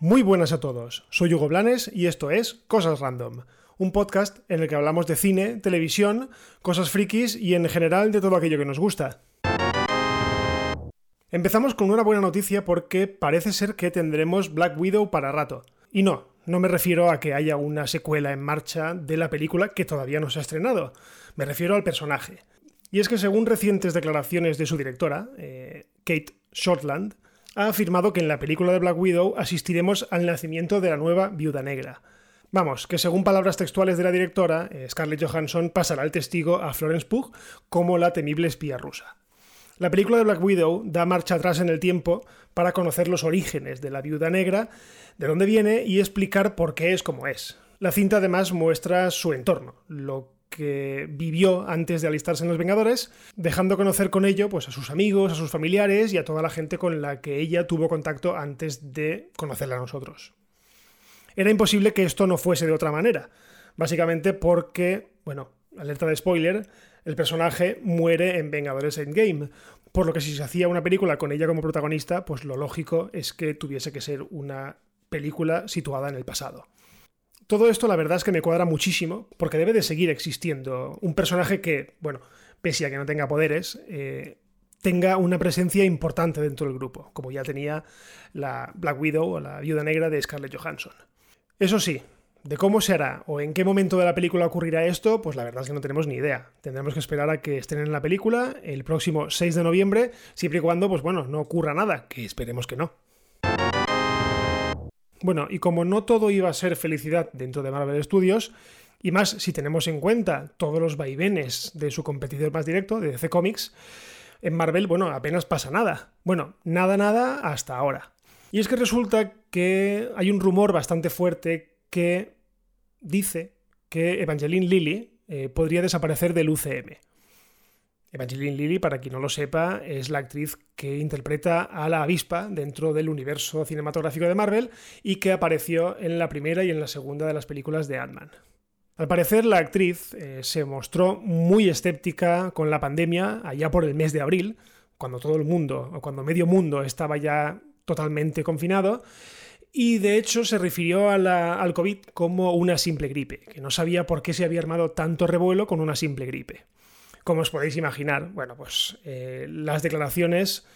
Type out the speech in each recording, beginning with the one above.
Muy buenas a todos, soy Hugo Blanes y esto es Cosas Random, un podcast en el que hablamos de cine, televisión, cosas frikis y en general de todo aquello que nos gusta. Empezamos con una buena noticia porque parece ser que tendremos Black Widow para rato. Y no, no me refiero a que haya una secuela en marcha de la película que todavía no se ha estrenado, me refiero al personaje. Y es que según recientes declaraciones de su directora, eh, Kate Shortland, ha afirmado que en la película de Black Widow asistiremos al nacimiento de la nueva Viuda Negra. Vamos, que según palabras textuales de la directora, eh, Scarlett Johansson pasará el testigo a Florence Pugh como la temible espía rusa. La película de Black Widow da marcha atrás en el tiempo para conocer los orígenes de la viuda negra, de dónde viene y explicar por qué es como es. La cinta además muestra su entorno, lo que vivió antes de alistarse en los Vengadores, dejando conocer con ello pues, a sus amigos, a sus familiares y a toda la gente con la que ella tuvo contacto antes de conocerla a nosotros. Era imposible que esto no fuese de otra manera, básicamente porque, bueno, alerta de spoiler, el personaje muere en Vengadores Endgame, por lo que si se hacía una película con ella como protagonista, pues lo lógico es que tuviese que ser una película situada en el pasado. Todo esto la verdad es que me cuadra muchísimo, porque debe de seguir existiendo un personaje que, bueno, pese a que no tenga poderes, eh, tenga una presencia importante dentro del grupo, como ya tenía la Black Widow o la Viuda Negra de Scarlett Johansson. Eso sí, de cómo se hará o en qué momento de la película ocurrirá esto, pues la verdad es que no tenemos ni idea. Tendremos que esperar a que estén en la película el próximo 6 de noviembre, siempre y cuando, pues bueno, no ocurra nada, que esperemos que no. Bueno, y como no todo iba a ser felicidad dentro de Marvel Studios, y más si tenemos en cuenta todos los vaivenes de su competidor más directo, de DC Comics, en Marvel, bueno, apenas pasa nada. Bueno, nada, nada hasta ahora. Y es que resulta que hay un rumor bastante fuerte que dice que Evangeline Lilly eh, podría desaparecer del UCM. Evangeline Lilly, para quien no lo sepa, es la actriz que interpreta a la avispa dentro del universo cinematográfico de Marvel y que apareció en la primera y en la segunda de las películas de Ant-Man. Al parecer, la actriz eh, se mostró muy escéptica con la pandemia allá por el mes de abril, cuando todo el mundo, o cuando medio mundo estaba ya totalmente confinado, y de hecho se refirió al COVID como una simple gripe, que no sabía por qué se había armado tanto revuelo con una simple gripe. Como os podéis imaginar, bueno, pues eh, las declaraciones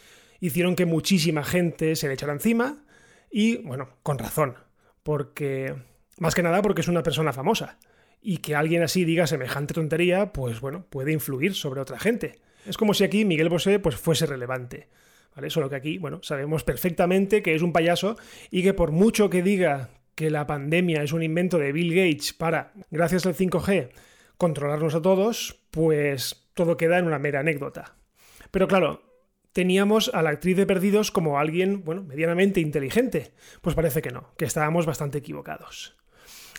hicieron que muchísima gente se le echara encima y, bueno, con razón, porque, más que nada porque es una persona famosa y que alguien así diga semejante tontería, pues bueno, puede influir sobre otra gente. Es como si aquí Miguel Bosé pues fuese relevante. ¿Vale? Solo que aquí, bueno, sabemos perfectamente que es un payaso y que por mucho que diga que la pandemia es un invento de Bill Gates para, gracias al 5G, controlarnos a todos, pues todo queda en una mera anécdota. Pero claro, teníamos a la actriz de Perdidos como alguien, bueno, medianamente inteligente. Pues parece que no, que estábamos bastante equivocados.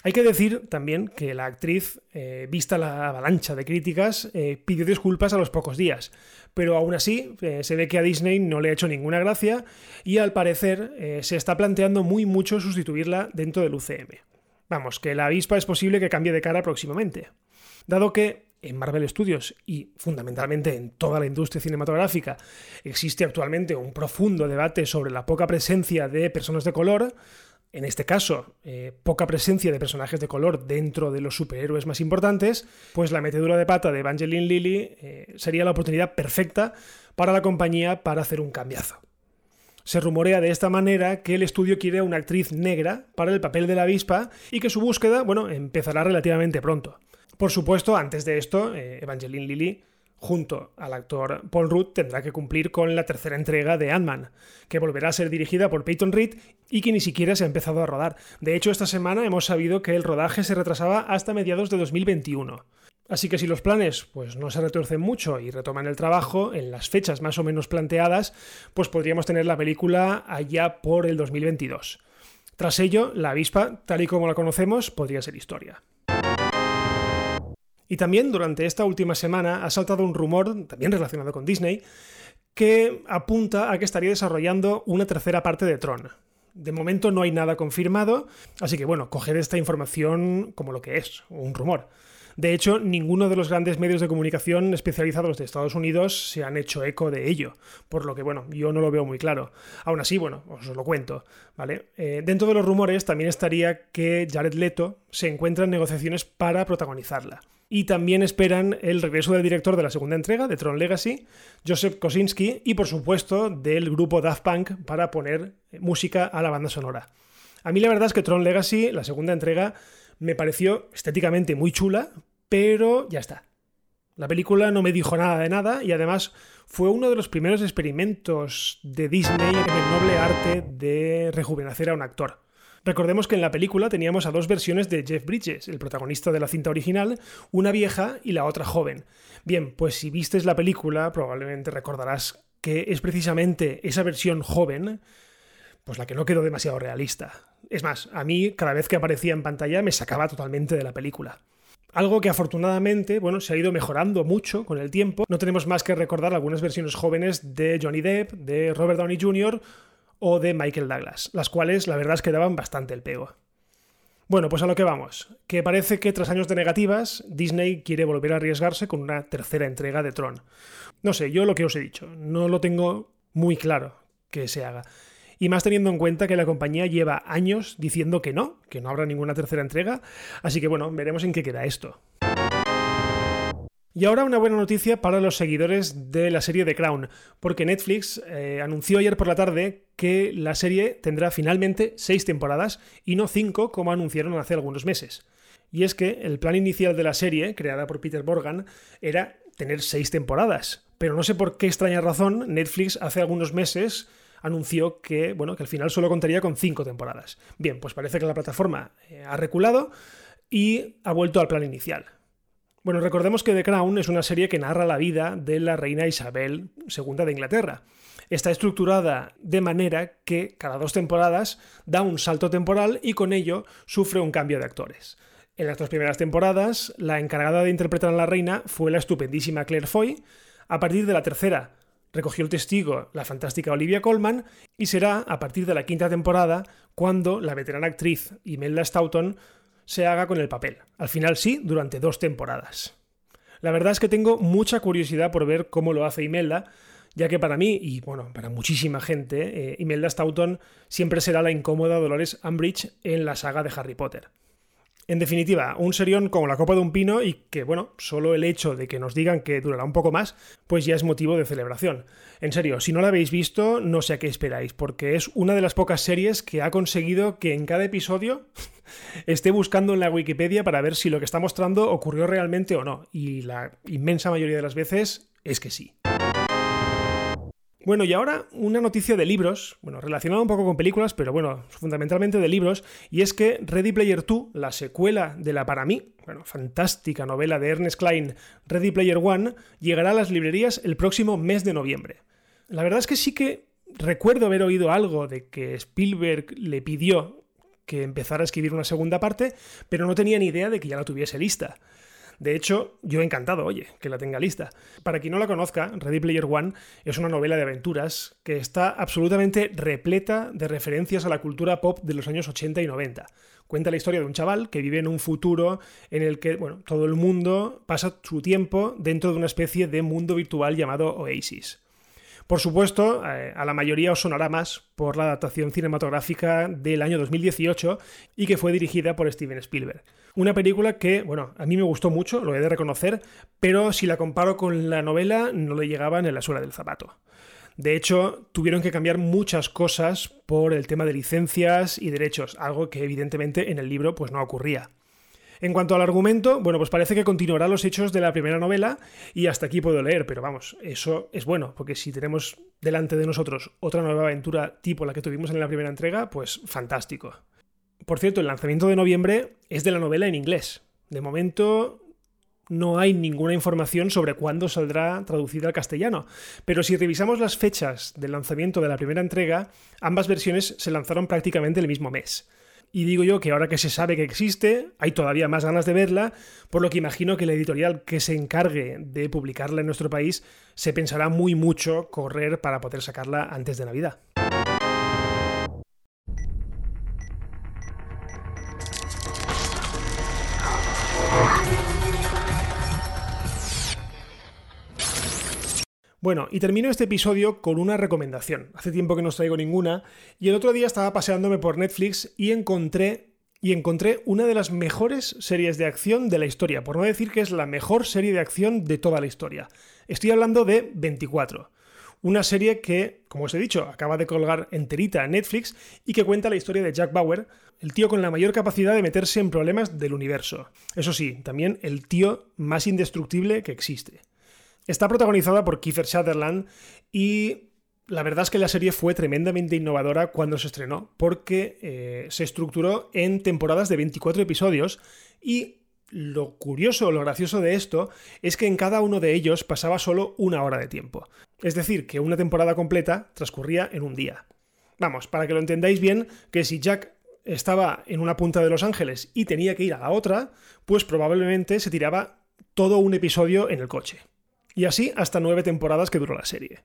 Hay que decir también que la actriz, eh, vista la avalancha de críticas, eh, pidió disculpas a los pocos días, pero aún así eh, se ve que a Disney no le ha hecho ninguna gracia y al parecer se está planteando muy mucho sustituirla dentro del UCM. Vamos, que la avispa es posible que cambie de cara próximamente. Dado que en Marvel Studios y fundamentalmente en toda la industria cinematográfica existe actualmente un profundo debate sobre la poca presencia de personas de color, en este caso, eh, poca presencia de personajes de color dentro de los superhéroes más importantes, pues la metedura de pata de Evangeline Lilly eh, sería la oportunidad perfecta para la compañía para hacer un cambiazo. Se rumorea de esta manera que el estudio quiere una actriz negra para el papel de la avispa y que su búsqueda, bueno, empezará relativamente pronto. Por supuesto, antes de esto, eh, Evangeline Lilly, junto al actor Paul Rudd, tendrá que cumplir con la tercera entrega de Ant-Man, que volverá a ser dirigida por Peyton Reed y que ni siquiera se ha empezado a rodar. De hecho, esta semana hemos sabido que el rodaje se retrasaba hasta mediados de 2021. Así que si los planes pues, no se retuercen mucho y retoman el trabajo en las fechas más o menos planteadas, pues podríamos tener la película allá por el 2022. Tras ello, la avispa, tal y como la conocemos, podría ser historia. Y también durante esta última semana ha saltado un rumor, también relacionado con Disney, que apunta a que estaría desarrollando una tercera parte de Tron. De momento no hay nada confirmado, así que bueno, coged esta información como lo que es, un rumor. De hecho, ninguno de los grandes medios de comunicación especializados de Estados Unidos se han hecho eco de ello, por lo que, bueno, yo no lo veo muy claro. Aún así, bueno, os lo cuento, ¿vale? Eh, dentro de los rumores también estaría que Jared Leto se encuentra en negociaciones para protagonizarla. Y también esperan el regreso del director de la segunda entrega, de Tron Legacy, Joseph Kosinski, y por supuesto del grupo Daft Punk para poner música a la banda sonora. A mí la verdad es que Tron Legacy, la segunda entrega, me pareció estéticamente muy chula, pero ya está. La película no me dijo nada de nada y además fue uno de los primeros experimentos de Disney en el noble arte de rejuvenecer a un actor. Recordemos que en la película teníamos a dos versiones de Jeff Bridges, el protagonista de la cinta original, una vieja y la otra joven. Bien, pues si vistes la película probablemente recordarás que es precisamente esa versión joven pues la que no quedó demasiado realista. Es más, a mí cada vez que aparecía en pantalla me sacaba totalmente de la película. Algo que afortunadamente, bueno, se ha ido mejorando mucho con el tiempo. No tenemos más que recordar algunas versiones jóvenes de Johnny Depp, de Robert Downey Jr. o de Michael Douglas, las cuales la verdad es que daban bastante el pego. Bueno, pues a lo que vamos, que parece que tras años de negativas, Disney quiere volver a arriesgarse con una tercera entrega de Tron. No sé, yo lo que os he dicho, no lo tengo muy claro que se haga y más teniendo en cuenta que la compañía lleva años diciendo que no, que no habrá ninguna tercera entrega, así que bueno, veremos en qué queda esto. Y ahora una buena noticia para los seguidores de la serie The Crown, porque Netflix eh, anunció ayer por la tarde que la serie tendrá finalmente seis temporadas y no cinco como anunciaron hace algunos meses. Y es que el plan inicial de la serie, creada por Peter Morgan, era tener seis temporadas. Pero no sé por qué extraña razón Netflix hace algunos meses anunció que, bueno, que al final solo contaría con cinco temporadas. Bien, pues parece que la plataforma eh, ha reculado y ha vuelto al plan inicial. Bueno, recordemos que The Crown es una serie que narra la vida de la reina Isabel II de Inglaterra. Está estructurada de manera que cada dos temporadas da un salto temporal y con ello sufre un cambio de actores. En las dos primeras temporadas, la encargada de interpretar a la reina fue la estupendísima Claire Foy. A partir de la tercera, recogió el testigo la fantástica Olivia Colman y será a partir de la quinta temporada cuando la veterana actriz Imelda Staunton se haga con el papel. Al final sí, durante dos temporadas. La verdad es que tengo mucha curiosidad por ver cómo lo hace Imelda, ya que para mí, y bueno, para muchísima gente, eh, Imelda Staunton siempre será la incómoda Dolores Umbridge en la saga de Harry Potter. En definitiva, un serión como la copa de un pino y que, bueno, solo el hecho de que nos digan que durará un poco más, pues ya es motivo de celebración. En serio, si no la habéis visto, no sé a qué esperáis, porque es una de las pocas series que ha conseguido que en cada episodio esté buscando en la Wikipedia para ver si lo que está mostrando ocurrió realmente o no. Y la inmensa mayoría de las veces es que sí. Bueno, y ahora una noticia de libros, bueno, relacionada un poco con películas, pero bueno, fundamentalmente de libros, y es que Ready Player 2, la secuela de la para mí, bueno, fantástica novela de Ernest Klein, Ready Player One, llegará a las librerías el próximo mes de noviembre. La verdad es que sí que recuerdo haber oído algo de que Spielberg le pidió que empezara a escribir una segunda parte, pero no tenía ni idea de que ya la tuviese lista. De hecho, yo he encantado, oye, que la tenga lista. Para quien no la conozca, Ready Player One es una novela de aventuras que está absolutamente repleta de referencias a la cultura pop de los años 80 y 90. Cuenta la historia de un chaval que vive en un futuro en el que, bueno, todo el mundo pasa su tiempo dentro de una especie de mundo virtual llamado Oasis. Por supuesto, eh, a la mayoría os sonará más por la adaptación cinematográfica del año 2018 y que fue dirigida por Steven Spielberg. Una película que, bueno, a mí me gustó mucho, lo he de reconocer, pero si la comparo con la novela no le llegaban en la suela del zapato. De hecho, tuvieron que cambiar muchas cosas por el tema de licencias y derechos, algo que evidentemente en el libro pues no ocurría. En cuanto al argumento, bueno, pues parece que continuará los hechos de la primera novela y hasta aquí puedo leer, pero vamos, eso es bueno, porque si tenemos delante de nosotros otra nueva aventura tipo la que tuvimos en la primera entrega, pues fantástico. Por cierto, el lanzamiento de noviembre es de la novela en inglés. De momento no hay ninguna información sobre cuándo saldrá traducida al castellano, pero si revisamos las fechas del lanzamiento de la primera entrega, ambas versiones se lanzaron prácticamente el mismo mes. Y digo yo que ahora que se sabe que existe, hay todavía más ganas de verla, por lo que imagino que la editorial que se encargue de publicarla en nuestro país se pensará muy mucho correr para poder sacarla antes de Navidad. Bueno, y termino este episodio con una recomendación. Hace tiempo que no os traigo ninguna, y el otro día estaba paseándome por Netflix y encontré y encontré una de las mejores series de acción de la historia, por no decir que es la mejor serie de acción de toda la historia. Estoy hablando de 24. Una serie que, como os he dicho, acaba de colgar enterita en Netflix y que cuenta la historia de Jack Bauer, el tío con la mayor capacidad de meterse en problemas del universo. Eso sí, también el tío más indestructible que existe. Está protagonizada por Kiefer Sutherland y la verdad es que la serie fue tremendamente innovadora cuando se estrenó, porque eh, se estructuró en temporadas de 24 episodios y lo curioso, lo gracioso de esto es que en cada uno de ellos pasaba solo una hora de tiempo. Es decir, que una temporada completa transcurría en un día. Vamos, para que lo entendáis bien, que si Jack estaba en una punta de Los Ángeles y tenía que ir a la otra, pues probablemente se tiraba todo un episodio en el coche. Y así hasta nueve temporadas que duró la serie.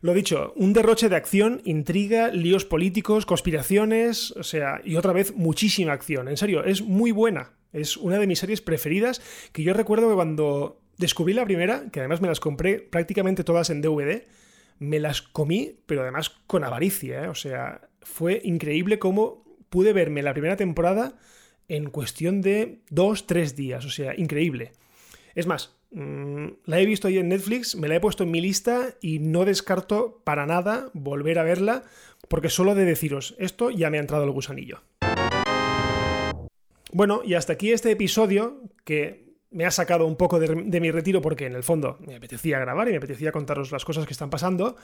Lo dicho, un derroche de acción, intriga, líos políticos, conspiraciones, o sea, y otra vez muchísima acción. En serio, es muy buena. Es una de mis series preferidas que yo recuerdo que cuando descubrí la primera, que además me las compré prácticamente todas en DVD, me las comí, pero además con avaricia. ¿eh? O sea, fue increíble cómo pude verme la primera temporada en cuestión de dos, tres días. O sea, increíble. Es más, la he visto ahí en Netflix, me la he puesto en mi lista y no descarto para nada volver a verla, porque solo de deciros esto ya me ha entrado el gusanillo. Bueno, y hasta aquí este episodio que me ha sacado un poco de, mi retiro porque en el fondo me apetecía grabar y me apetecía contaros las cosas que están pasando.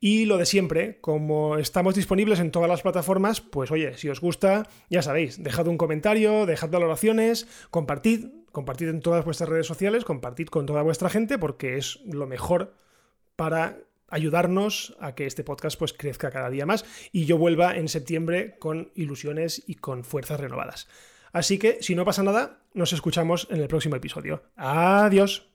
Y lo de siempre, como estamos disponibles en todas las plataformas, pues oye, si os gusta, ya sabéis, dejad un comentario, dejad valoraciones, compartid, compartid en todas vuestras redes sociales, compartid con toda vuestra gente porque es lo mejor para ayudarnos a que este podcast pues crezca cada día más y yo vuelva en septiembre con ilusiones y con fuerzas renovadas. Así que, si no pasa nada, nos escuchamos en el próximo episodio. Adiós.